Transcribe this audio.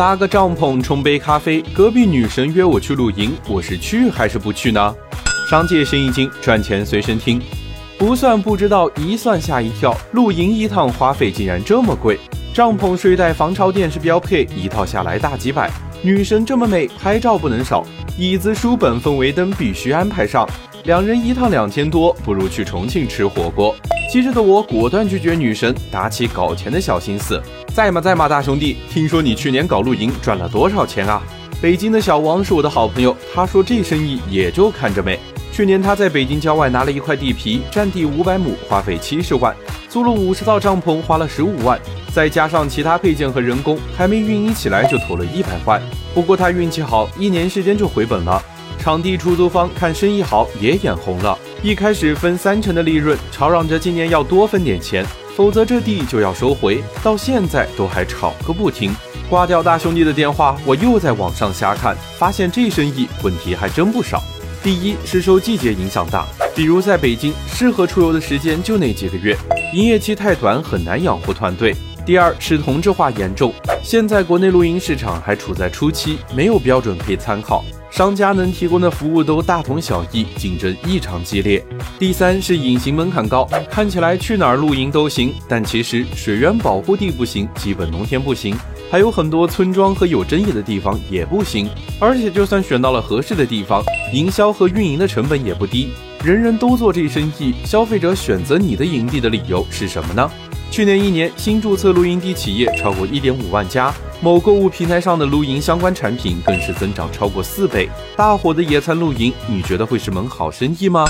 搭个帐篷，冲杯咖啡，隔壁女神约我去露营，我是去还是不去呢？商界生意经，赚钱随身听。不算不知道，一算吓一跳，露营一趟花费竟然这么贵。帐篷、睡袋、防潮垫是标配，一套下来大几百。女神这么美，拍照不能少。椅子、书本、氛围灯必须安排上。两人一趟两千多，不如去重庆吃火锅。机智的我果断拒绝女神，打起搞钱的小心思。在吗在吗，大兄弟，听说你去年搞露营赚了多少钱啊？北京的小王是我的好朋友，他说这生意也就看着美。去年他在北京郊外拿了一块地皮，占地五百亩，花费七十万，租了五十套帐篷，花了十五万，再加上其他配件和人工，还没运营起来就投了一百万。不过他运气好，一年时间就回本了。场地出租方看生意好也眼红了，一开始分三成的利润，吵嚷着今年要多分点钱，否则这地就要收回。到现在都还吵个不停。挂掉大兄弟的电话，我又在网上瞎看，发现这生意问题还真不少。第一是受季节影响大，比如在北京，适合出游的时间就那几个月，营业期太短，很难养活团队。第二是同质化严重，现在国内露营市场还处在初期，没有标准可以参考。商家能提供的服务都大同小异，竞争异常激烈。第三是隐形门槛高，看起来去哪儿露营都行，但其实水源保护地不行，基本农田不行，还有很多村庄和有争议的地方也不行。而且就算选到了合适的地方，营销和运营的成本也不低。人人都做这生意，消费者选择你的营地的理由是什么呢？去年一年新注册露营地企业超过一点五万家。某购物平台上的露营相关产品更是增长超过四倍，大火的野餐露营，你觉得会是门好生意吗？